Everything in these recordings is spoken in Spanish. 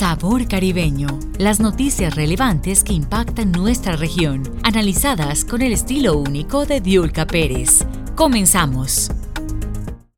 Sabor Caribeño. Las noticias relevantes que impactan nuestra región, analizadas con el estilo único de Diulca Pérez. Comenzamos.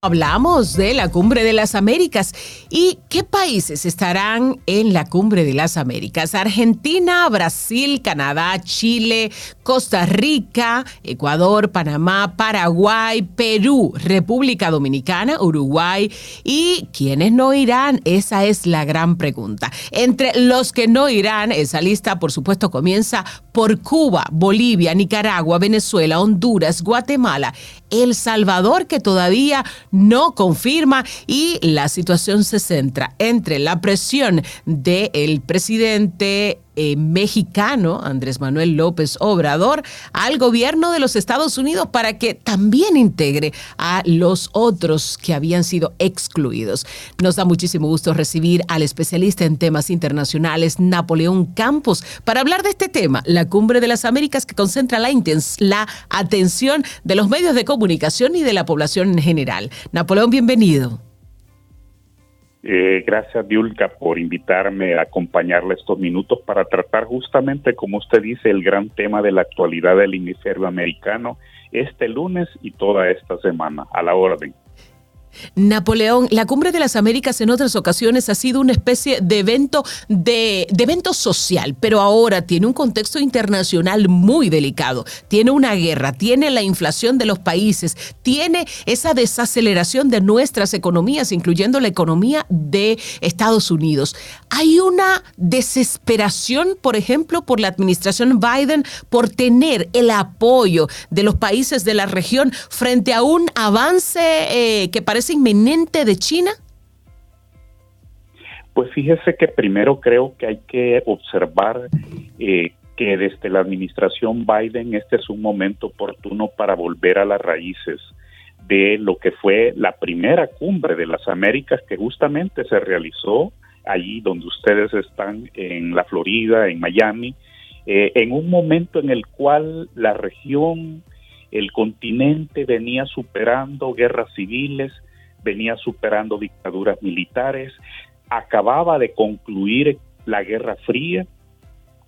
Hablamos de la Cumbre de las Américas y qué países estarán en la Cumbre de las Américas. Argentina, Brasil, Canadá, Chile, Costa Rica, Ecuador, Panamá, Paraguay, Perú, República Dominicana, Uruguay y quiénes no irán. Esa es la gran pregunta. Entre los que no irán, esa lista por supuesto comienza por Cuba, Bolivia, Nicaragua, Venezuela, Honduras, Guatemala, El Salvador que todavía no confirma y la situación se centra entre la presión del presidente eh, mexicano, Andrés Manuel López Obrador, al gobierno de los Estados Unidos para que también integre a los otros que habían sido excluidos. Nos da muchísimo gusto recibir al especialista en temas internacionales, Napoleón Campos, para hablar de este tema, la Cumbre de las Américas que concentra la, la atención de los medios de comunicación y de la población en general. Napoleón, bienvenido. Eh, gracias, Diulka, por invitarme a acompañarle estos minutos para tratar justamente, como usted dice, el gran tema de la actualidad del hemisferio americano este lunes y toda esta semana. A la orden. Napoleón, la Cumbre de las Américas en otras ocasiones ha sido una especie de evento de, evento social, pero ahora tiene un contexto internacional muy delicado. Tiene una guerra, tiene la inflación de los países, tiene esa desaceleración de nuestras economías, incluyendo la economía de Estados Unidos. Hay una desesperación, por ejemplo, por la administración Biden por tener el apoyo de los países de la región frente a un avance eh, que parece inminente de China? Pues fíjese que primero creo que hay que observar eh, que desde la administración Biden este es un momento oportuno para volver a las raíces de lo que fue la primera cumbre de las Américas que justamente se realizó allí donde ustedes están en la Florida, en Miami, eh, en un momento en el cual la región, el continente venía superando guerras civiles, venía superando dictaduras militares, acababa de concluir la Guerra Fría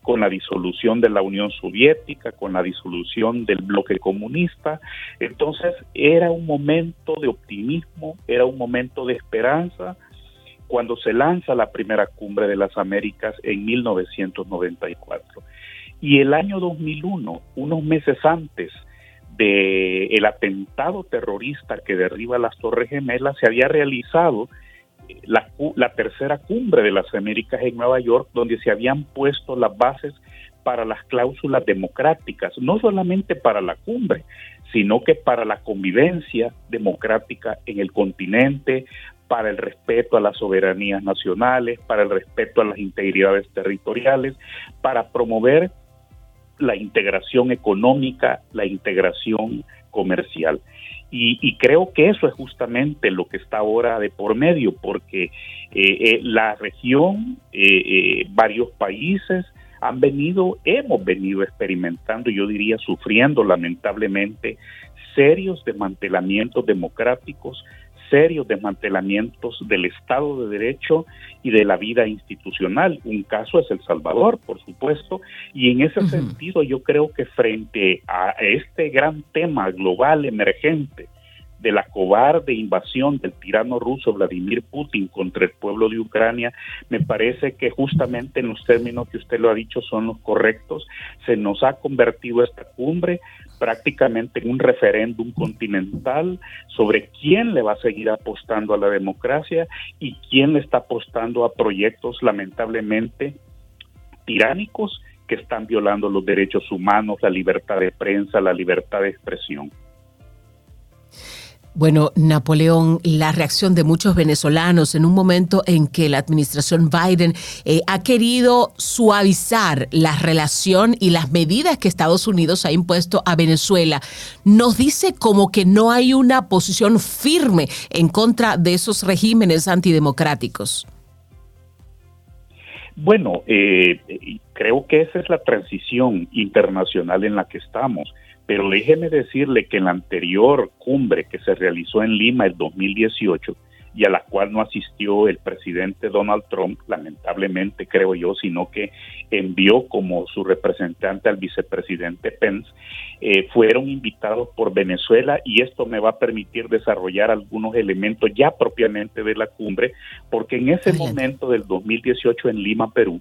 con la disolución de la Unión Soviética, con la disolución del bloque comunista. Entonces era un momento de optimismo, era un momento de esperanza cuando se lanza la primera cumbre de las Américas en 1994. Y el año 2001, unos meses antes de el atentado terrorista que derriba las Torres Gemelas se había realizado eh, la, la, tercera cumbre de las Américas en Nueva York, donde se habían puesto las bases para las cláusulas democráticas, no solamente para la cumbre, sino que para la convivencia democrática en el continente, para el respeto a las soberanías nacionales, para el respeto a las integridades territoriales, para promover la integración económica, la integración comercial. Y, creo que eso es justamente lo que está ahora de por medio, porque eh, eh, la región, eh, varios países han venido, hemos venido experimentando, yo diría, sufriendo lamentablemente serios desmantelamientos democráticos, serios desmantelamientos del Estado de Derecho y de la vida institucional. Un caso es El Salvador, por supuesto, y en ese sentido yo creo que frente a este gran tema global emergente, de la cobarde invasión del tirano ruso Vladimir Putin contra el pueblo de Ucrania, me parece que justamente en los términos que usted lo ha dicho son los correctos. Se nos ha convertido esta cumbre prácticamente en un referéndum continental sobre quién le va a seguir apostando a la democracia y quién le está apostando a proyectos lamentablemente tiránicos que están violando los derechos humanos, la libertad de prensa, la libertad de expresión. Bueno, Napoleón, la reacción de muchos venezolanos en un momento en que la administración Biden eh, ha querido suavizar la relación y las medidas que Estados Unidos ha impuesto a Venezuela, nos dice como que no hay una posición firme en contra de esos regímenes antidemocráticos. Bueno, eh, creo que esa es la transición internacional en la que estamos pero déjeme decirle que en la anterior cumbre que se realizó en Lima el 2018, y a la cual no asistió el presidente Donald Trump, lamentablemente creo yo, sino que envió como su representante al vicepresidente Pence, eh, fueron invitados por Venezuela y esto me va a permitir desarrollar algunos elementos ya propiamente de la cumbre, porque en ese momento del 2018 en Lima, Perú,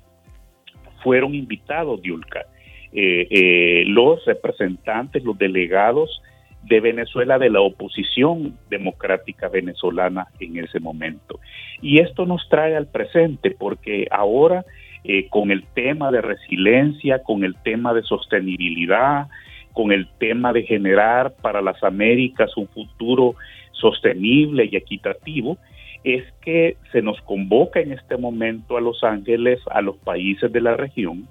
fueron invitados, Diulca, eh, eh, los representantes, los delegados de Venezuela, de la oposición democrática venezolana en ese momento. Y esto nos trae al presente porque ahora eh, con el tema de resiliencia, con el tema de sostenibilidad, con el tema de generar para las Américas un futuro sostenible y equitativo, es que se nos convoca en este momento a Los Ángeles, a los países de la región,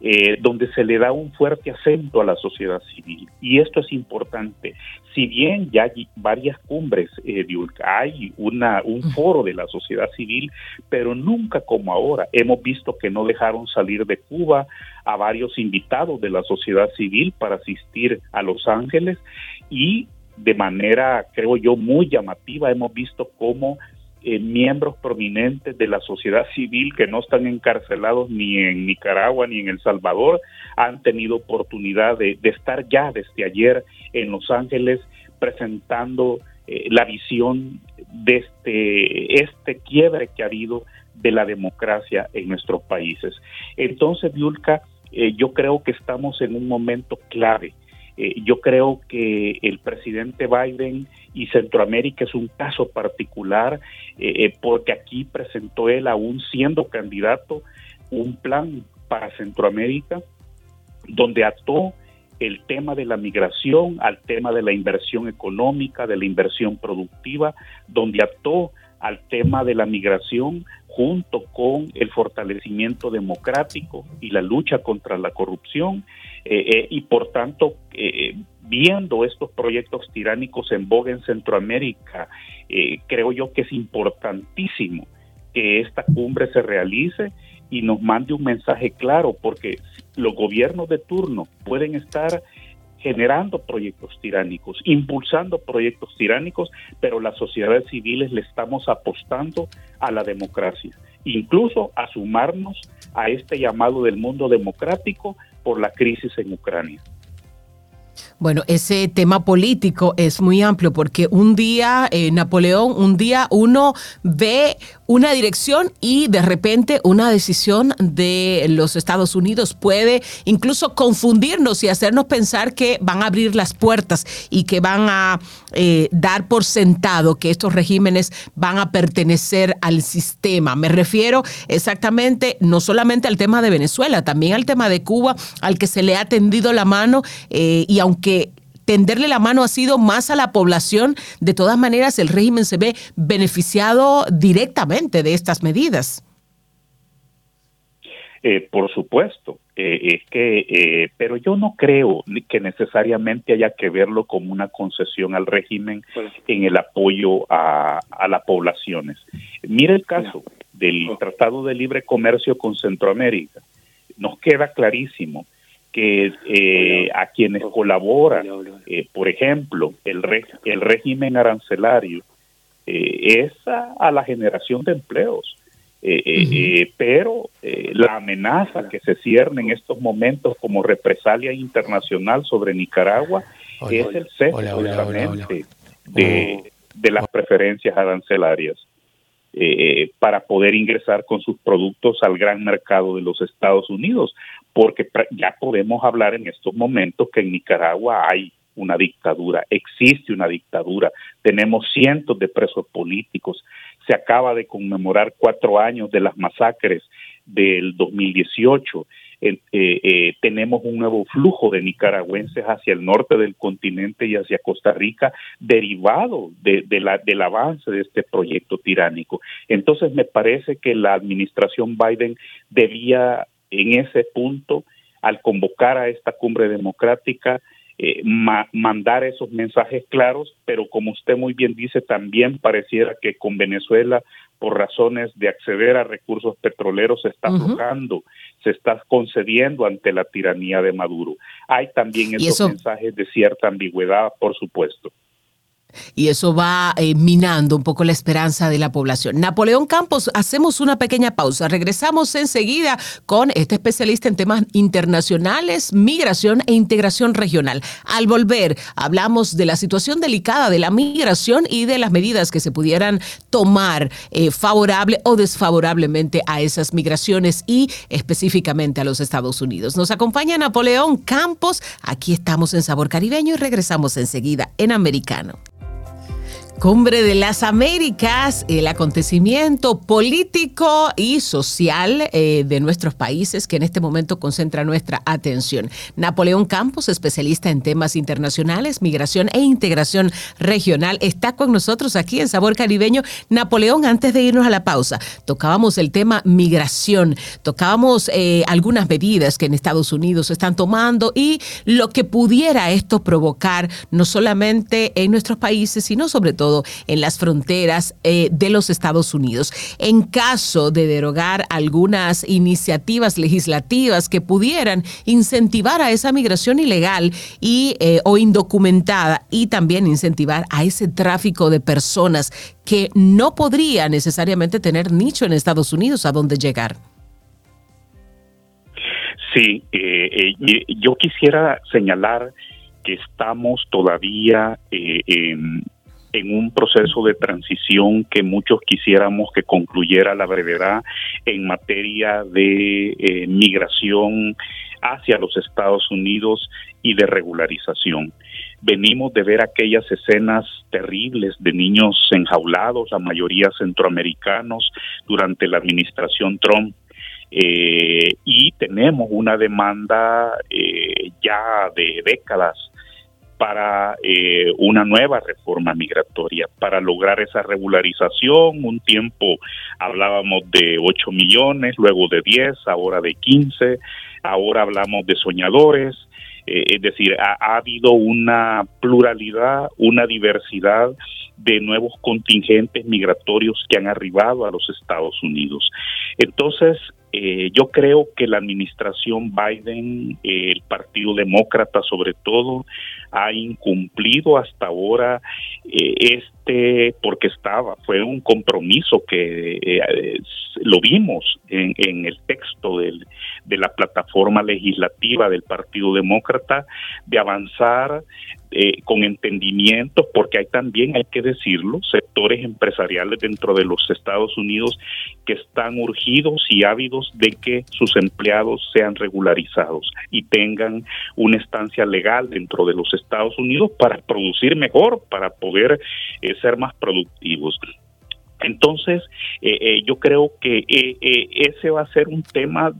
eh, donde se le da un fuerte acento a la sociedad civil. Y esto es importante. Si bien ya hay varias cumbres eh, hay una, un foro de la sociedad civil, pero nunca como ahora. Hemos visto que no dejaron salir de Cuba a varios invitados de la sociedad civil para asistir a Los Ángeles y de manera, creo yo, muy llamativa hemos visto cómo eh, miembros prominentes de la sociedad civil que no están encarcelados ni en Nicaragua ni en El Salvador han tenido oportunidad de, estar ya desde ayer en Los Ángeles presentando eh, la visión de este, este quiebre que ha habido de la democracia en nuestros países. Entonces, Yulka, eh, yo creo que estamos en un momento clave eh, yo creo que el presidente Biden y Centroamérica es un caso particular eh, eh, porque aquí presentó él, aún siendo candidato, un plan para Centroamérica donde ató el tema de la migración al tema de la inversión económica, de la inversión productiva, donde ató al tema de la migración junto con el fortalecimiento democrático y la lucha contra la corrupción eh, eh, y por tanto eh, viendo estos proyectos tiránicos en boga en Centroamérica creo yo que es importantísimo que esta cumbre se realice y nos mande un mensaje claro porque los gobiernos de turno pueden estar generando proyectos tiránicos, impulsando proyectos tiránicos, pero las sociedades civiles le estamos apostando a la democracia, incluso a sumarnos a este llamado del mundo democrático por la crisis en Ucrania. Bueno, ese tema político es muy amplio porque un día, eh, Napoleón, un día uno ve una dirección y de repente una decisión de los Estados Unidos puede incluso confundirnos y hacernos pensar que van a abrir las puertas y que van a eh, dar por sentado que estos regímenes van a pertenecer al sistema. Me refiero exactamente no solamente al tema de Venezuela, también al tema de Cuba, al que se le ha tendido la mano eh, y aunque tenderle la mano ha sido más a la población, de todas maneras el régimen se ve beneficiado directamente de estas medidas. Eh, por supuesto, eh, es que, eh, pero yo no creo que necesariamente haya que verlo como una concesión al régimen en el apoyo a, a las poblaciones. Mira el caso del Tratado de Libre Comercio con Centroamérica. Nos queda clarísimo que eh, a quienes colaboran, eh, por ejemplo, el, el régimen arancelario, eh, es a, la generación de empleos. pero la amenaza que se cierne en estos momentos como represalia internacional sobre Nicaragua es el cese de, de las preferencias arancelarias. para poder ingresar con sus productos al gran mercado de los Estados Unidos, porque ya podemos hablar en estos momentos que en Nicaragua hay una dictadura, existe una dictadura, tenemos cientos de presos políticos, se acaba de conmemorar cuatro años de las masacres del 2018, eh, eh, tenemos un nuevo flujo de nicaragüenses hacia el norte del continente y hacia Costa Rica derivado de, la, del avance de este proyecto tiránico. Entonces me parece que la administración Biden debía en ese punto, al convocar a esta cumbre democrática, eh, mandar esos mensajes claros, pero como usted muy bien dice, también pareciera que con Venezuela, por razones de acceder a recursos petroleros, se está aflojando, se está concediendo ante la tiranía de Maduro. Hay también esos mensajes de cierta ambigüedad, por supuesto. Y eso va eh, minando un poco la esperanza de la población. Napoleón Campos, hacemos una pequeña pausa. Regresamos enseguida con este especialista en temas internacionales, migración e integración regional. Al volver, hablamos de la situación delicada de la migración y de las medidas que se pudieran tomar eh, favorable o desfavorablemente a esas migraciones y específicamente a los Estados Unidos. Nos acompaña Napoleón Campos. Aquí estamos en Sabor Caribeño y regresamos enseguida en Americano. Cumbre de las Américas, el acontecimiento político y social eh, de nuestros países que en este momento concentra nuestra atención. Napoleón Campos, especialista en temas internacionales, migración e integración regional, está con nosotros aquí en Sabor Caribeño. Napoleón, antes de irnos a la pausa, tocábamos el tema migración, tocábamos eh, algunas medidas que en Estados Unidos están tomando y lo que pudiera esto provocar, no solamente en nuestros países, sino sobre todo en las fronteras eh, de los Estados Unidos. En caso de derogar algunas iniciativas legislativas que pudieran incentivar a esa migración ilegal y eh, o indocumentada y también incentivar a ese tráfico de personas que no podría necesariamente tener nicho en Estados Unidos a dónde llegar. Sí, eh, yo quisiera señalar que estamos todavía en, en un proceso de transición que muchos quisiéramos que concluyera la brevedad en materia de eh, migración hacia los Estados Unidos y de regularización. Venimos de ver aquellas escenas terribles de niños enjaulados, la mayoría centroamericanos, durante la administración Trump. Eh, y tenemos una demanda eh, ya de décadas para eh, una nueva reforma migratoria, para lograr esa regularización. Un tiempo hablábamos de 8 millones, luego de 10, ahora de 15, ahora hablamos de soñadores. Eh, es decir, ha, ha, habido una pluralidad, una diversidad de nuevos contingentes migratorios que han arribado a los Estados Unidos. Entonces, eh, yo creo que la administración Biden, eh, el Partido Demócrata sobre todo, ha incumplido hasta ahora este, porque estaba, fue un compromiso que lo vimos en, en el texto del, de la plataforma legislativa del Partido Demócrata de avanzar eh, con entendimiento, porque hay también, hay que decirlo, sectores empresariales dentro de los Estados Unidos que están urgidos y ávidos de que sus empleados sean regularizados y tengan una estancia legal dentro de los Estados Unidos para producir mejor, para poder eh, ser más productivos. Entonces, eh, eh, yo creo que eh, ese va a ser un tema,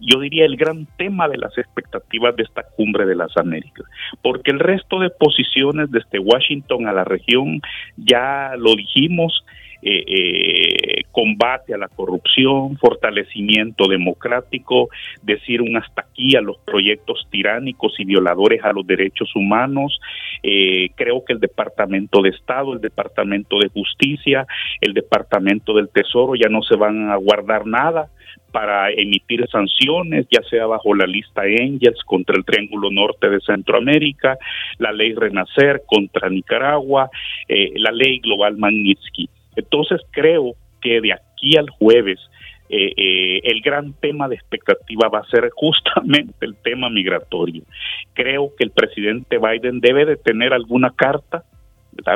yo diría el gran tema de las expectativas de esta cumbre de las Américas, porque el resto de posiciones desde Washington a la región, ya lo dijimos, eh, eh, combate a la corrupción, fortalecimiento democrático, decir un hasta aquí a los proyectos tiránicos y violadores a los derechos humanos. Eh, creo que el Departamento de Estado, el Departamento de Justicia, el Departamento del Tesoro ya no se van a guardar nada para emitir sanciones, ya sea bajo la lista Angels contra el Triángulo Norte de Centroamérica, la ley Renacer contra Nicaragua, eh, la ley Global Magnitsky. Entonces creo que de aquí al jueves eh, eh, el gran tema de expectativa va a ser justamente el tema migratorio. Creo que el presidente Biden debe de tener alguna carta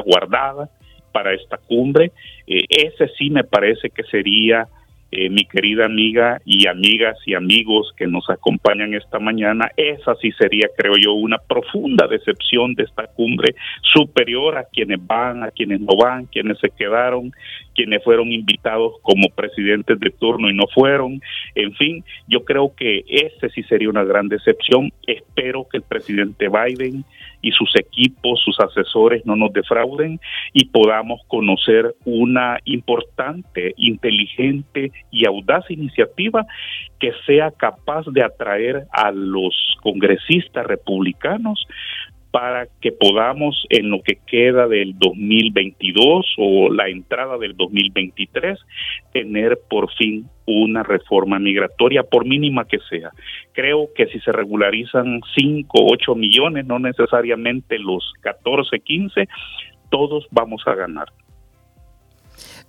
guardada para esta cumbre. Eh, ese sí me parece que sería eh, mi querida amiga y amigas y amigos que nos acompañan esta mañana, esa sí sería, creo yo, una profunda decepción de esta cumbre superior a quienes van, a quienes no van, quienes se quedaron, quienes fueron invitados como presidentes de turno y no fueron. En fin, yo creo que ese sí sería una gran decepción. Espero que el presidente Biden y sus equipos, sus asesores no nos defrauden y podamos conocer una importante, inteligente y audaz iniciativa que sea capaz de atraer a los congresistas republicanos para que podamos en lo que queda del 2022 o la entrada del 2023 tener por fin una reforma migratoria, por mínima que sea. Creo que si se regularizan 5, 8 millones, no necesariamente los 14, 15, todos vamos a ganar.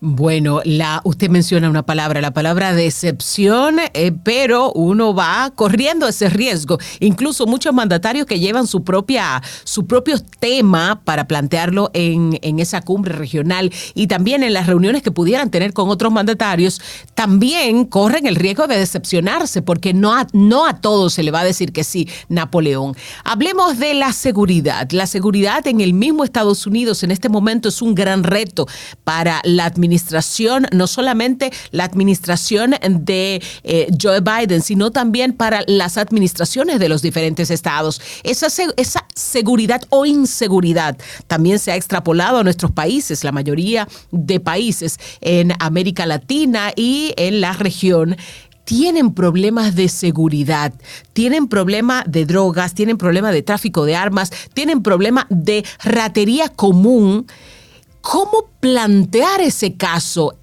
Bueno, la, usted menciona una palabra, la palabra decepción, eh, pero uno va corriendo ese riesgo. Incluso muchos mandatarios que llevan su propia, su propio tema para plantearlo en, en esa cumbre regional y también en las reuniones que pudieran tener con otros mandatarios, también corren el riesgo de decepcionarse, porque no a, no a todos se le va a decir que sí, Napoleón. Hablemos de la seguridad. La seguridad en el mismo Estados Unidos en este momento es un gran reto para la administración administración, no solamente la administración de eh, Joe Biden, sino también para las administraciones de los diferentes estados. Esa, esa seguridad o inseguridad también se ha extrapolado a nuestros países, la mayoría de países en América Latina y en la región tienen problemas de seguridad, tienen problema de drogas, tienen problema de tráfico de armas, tienen problema de ratería común ¿Cómo plantear ese caso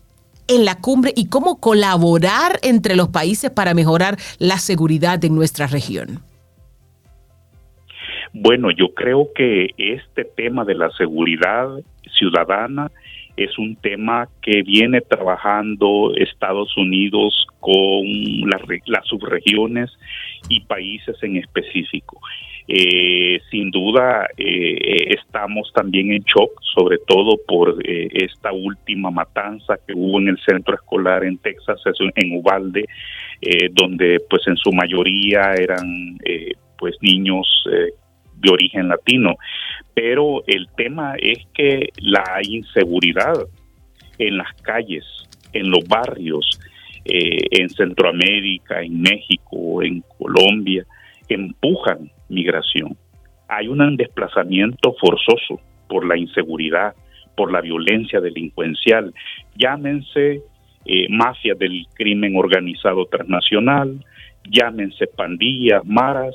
en la cumbre y cómo colaborar entre los países para mejorar la seguridad en nuestra región? Bueno, yo creo que este tema de la seguridad ciudadana es un tema que viene trabajando Estados Unidos con las subregiones y países en específico. Eh, sin duda eh, estamos también en shock, sobre todo por eh, esta última matanza que hubo en el centro escolar en Texas, en Uvalde, donde pues en su mayoría eran pues niños de origen latino. Pero el tema es que la inseguridad en las calles, en los barrios, en Centroamérica, en México, en Colombia, empujan migración. Hay un desplazamiento forzoso por la inseguridad, por la violencia delincuencial, llámense eh, mafias del crimen organizado transnacional, llámense pandillas, maras,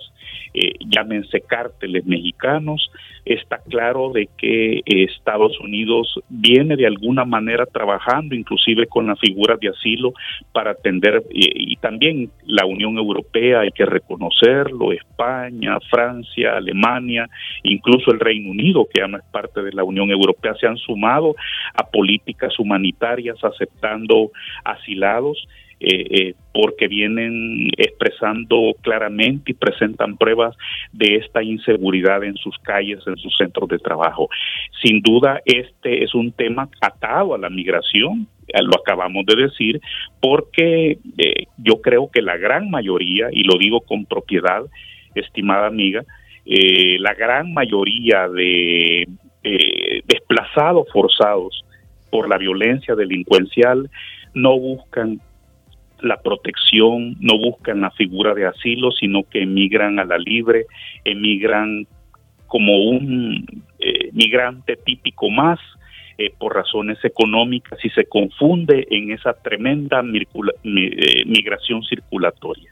eh, llámense cárteles mexicanos, está claro de que eh, Estados Unidos viene de alguna manera trabajando inclusive con la figura de asilo para atender y, también la Unión Europea hay que reconocerlo, España, Francia, Alemania, incluso el Reino Unido que ya no es parte de la Unión Europea se han sumado a políticas humanitarias aceptando asilados eh, eh, porque vienen expresando claramente y presentan pruebas de esta inseguridad en sus calles, en sus centros de trabajo. Sin duda, este es un tema atado a la migración, lo acabamos de decir, porque eh, yo creo que la gran mayoría, y lo digo con propiedad, estimada amiga, la gran mayoría de desplazados forzados por la violencia delincuencial no buscan la protección, no buscan la figura de asilo, sino que emigran a la libre, emigran como un eh, migrante típico más eh, por razones económicas y se confunde en esa tremenda eh, migración circulatoria.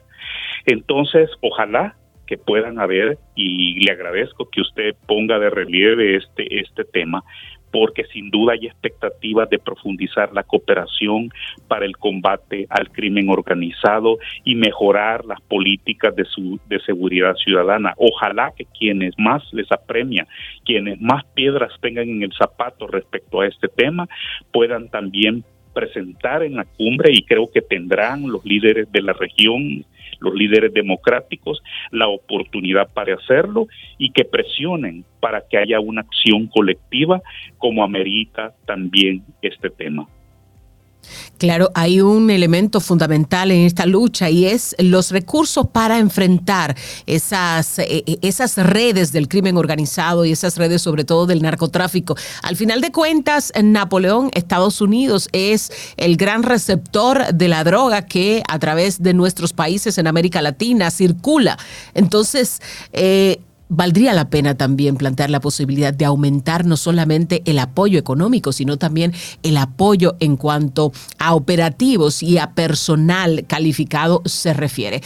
Entonces, ojalá que puedan haber, y le agradezco que usted ponga de relieve este, este tema, porque sin duda hay expectativas de profundizar la cooperación para el combate al crimen organizado y mejorar las políticas de, su, de seguridad ciudadana. Ojalá que quienes más les apremia, quienes más piedras tengan en el zapato respecto a este tema, puedan también presentar en la cumbre y creo que tendrán los líderes de la región los líderes democráticos la oportunidad para hacerlo y que presionen para que haya una acción colectiva como amerita también este tema. Claro, hay un elemento fundamental en esta lucha y es los recursos para enfrentar esas, eh, eh, esas redes del crimen organizado y esas redes sobre todo del narcotráfico. Al final de cuentas, Napoleón, Estados Unidos, es el gran receptor de la droga que a través de nuestros países en América Latina circula. Entonces, eh, valdría la pena también plantear la posibilidad de aumentar no solamente el apoyo económico, sino también el apoyo en cuanto a operativos y a personal calificado se refiere.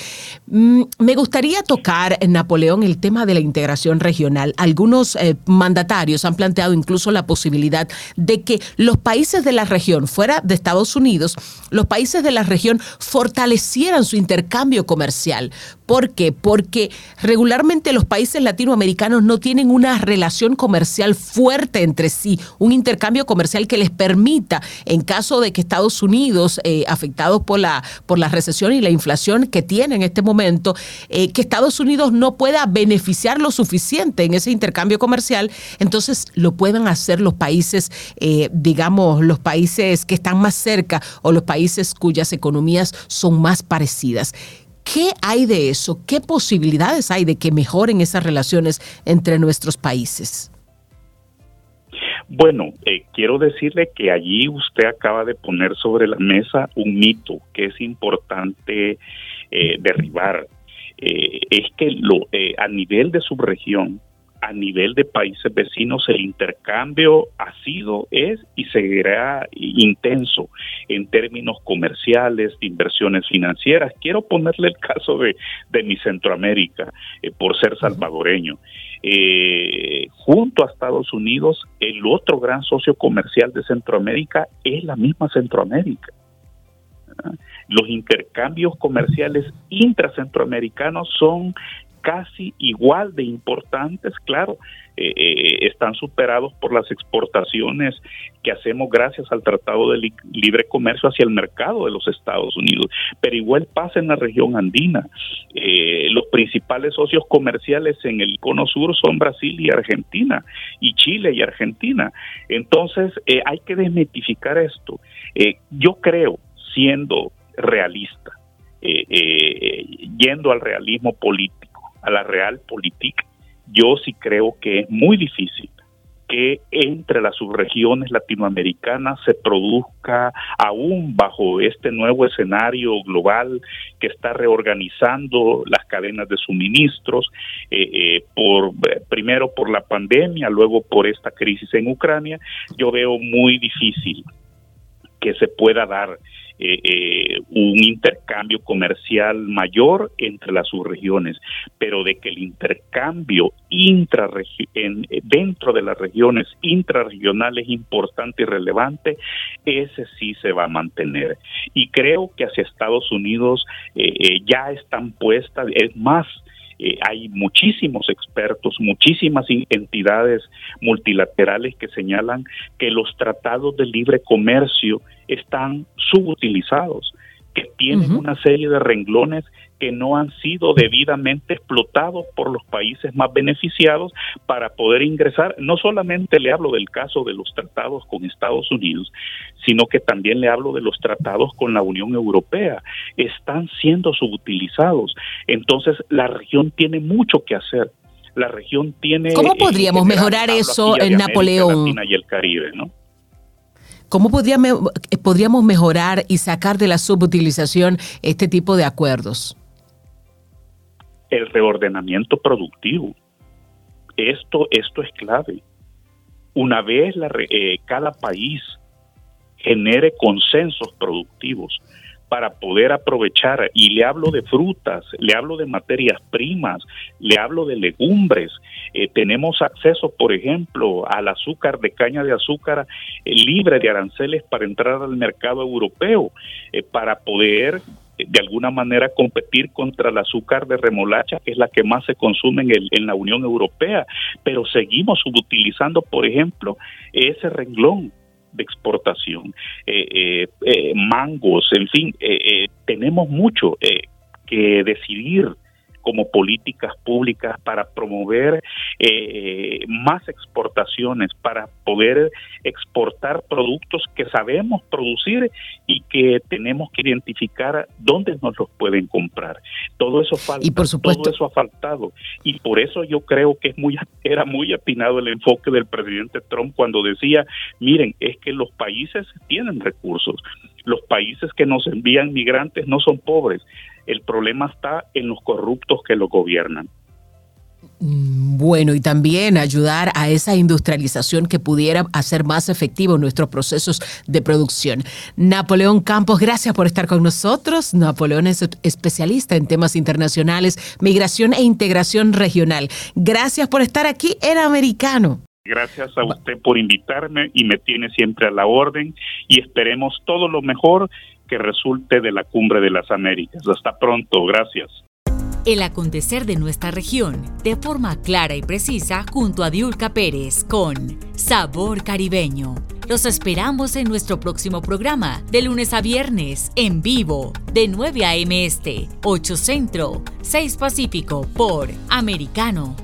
Mm, me gustaría tocar, Napoleón, el tema de la integración regional. Algunos eh, mandatarios han planteado incluso la posibilidad de que los países de la región, fuera de Estados Unidos, los países de la región fortalecieran su intercambio comercial ¿Por qué? Porque regularmente los países latinoamericanos no tienen una relación comercial fuerte entre sí, un intercambio comercial que les permita, en caso de que Estados Unidos, eh, afectados por la, por la recesión y la inflación que tiene en este momento, eh, que Estados Unidos no pueda beneficiar lo suficiente en ese intercambio comercial, entonces lo puedan hacer los países, eh, digamos, los países que están más cerca o los países cuyas economías son más parecidas. ¿Qué hay de eso? ¿Qué posibilidades hay de que mejoren esas relaciones entre nuestros países? Bueno, eh, quiero decirle que allí usted acaba de poner sobre la mesa un mito que es importante eh, derribar. Eh, es que lo, a nivel de su región, a nivel de países vecinos el intercambio ha sido, es y seguirá intenso en términos comerciales, de inversiones financieras. Quiero ponerle el caso de, de mi Centroamérica, eh, por ser salvadoreño. Eh, junto a Estados Unidos, el otro gran socio comercial de Centroamérica es la misma Centroamérica. Los intercambios comerciales intracentroamericanos son casi igual de importantes, claro, eh, eh, están superados por las exportaciones que hacemos gracias al Tratado de Libre Comercio hacia el mercado de los Estados Unidos. Pero igual pasa en la región andina. Eh, los principales socios comerciales en el cono sur son Brasil y Argentina, y Chile y Argentina. Entonces, hay que desmitificar esto. yo creo, siendo realista, yendo al realismo político, a la realpolitik, yo sí creo que es muy difícil que entre las subregiones latinoamericanas se produzca aún bajo este nuevo escenario global que está reorganizando las cadenas de suministros, eh, eh, por primero por la pandemia, luego por esta crisis en Ucrania, yo veo muy difícil que se pueda dar eh, eh, un intercambio comercial mayor entre las subregiones, pero de que el intercambio intra en, dentro de las regiones intrarregionales importante y relevante, ese sí se va a mantener. Y creo que hacia Estados Unidos eh, ya están puestas, es más, eh, hay muchísimos expertos, muchísimas entidades multilaterales que señalan que los tratados de libre comercio están subutilizados, que tienen una serie de renglones que no han sido debidamente explotados por los países más beneficiados para poder ingresar. No solamente le hablo del caso de los tratados con Estados Unidos, sino que también le hablo de los tratados con la Unión Europea. Están siendo subutilizados. Entonces, la región tiene mucho que hacer. La región tiene... ¿Cómo podríamos mejorar eso en Napoleón? y el Caribe, ¿no? ¿Cómo podríamos mejorar y sacar de la subutilización este tipo de acuerdos? el reordenamiento productivo. Esto, esto es clave. Una vez la, eh, cada país genere consensos productivos para poder aprovechar, y le hablo de frutas, le hablo de materias primas, le hablo de legumbres, eh, tenemos acceso, por ejemplo, al azúcar de caña de azúcar eh, libre de aranceles para entrar al mercado europeo, para poder de alguna manera competir contra el azúcar de remolacha, que es la que más se consume en, el, en la Unión Europea, pero seguimos subutilizando, por ejemplo, ese renglón de exportación, eh, eh, eh, mangos, en fin, tenemos mucho que decidir como políticas públicas para promover eh, más exportaciones, para poder exportar productos que sabemos producir y que tenemos que identificar dónde nos los pueden comprar. Todo eso falta, y por supuesto, todo eso ha faltado y por eso yo creo que es muy era muy atinado el enfoque del presidente Trump cuando decía, miren, es que los países tienen recursos, los países que nos envían migrantes no son pobres, el problema está en los corruptos que lo gobiernan. Mm, bueno, y también ayudar a esa industrialización que pudiera hacer más efectivo nuestros procesos de producción. Napoleón Campos, gracias por estar con nosotros. Napoleón es especialista en temas internacionales, migración e integración regional. Gracias por estar aquí en Americano. Gracias a usted por invitarme y me tiene siempre a la orden y esperemos todo lo mejor que resulte de la cumbre de las Américas. Hasta pronto, gracias. el acontecer de nuestra región de forma clara y precisa junto a Diulca Pérez con Sabor Caribeño. Los esperamos en nuestro próximo programa de lunes a viernes en vivo de 9 a.m. Este, 8 Centro, 6 Pacífico por Americano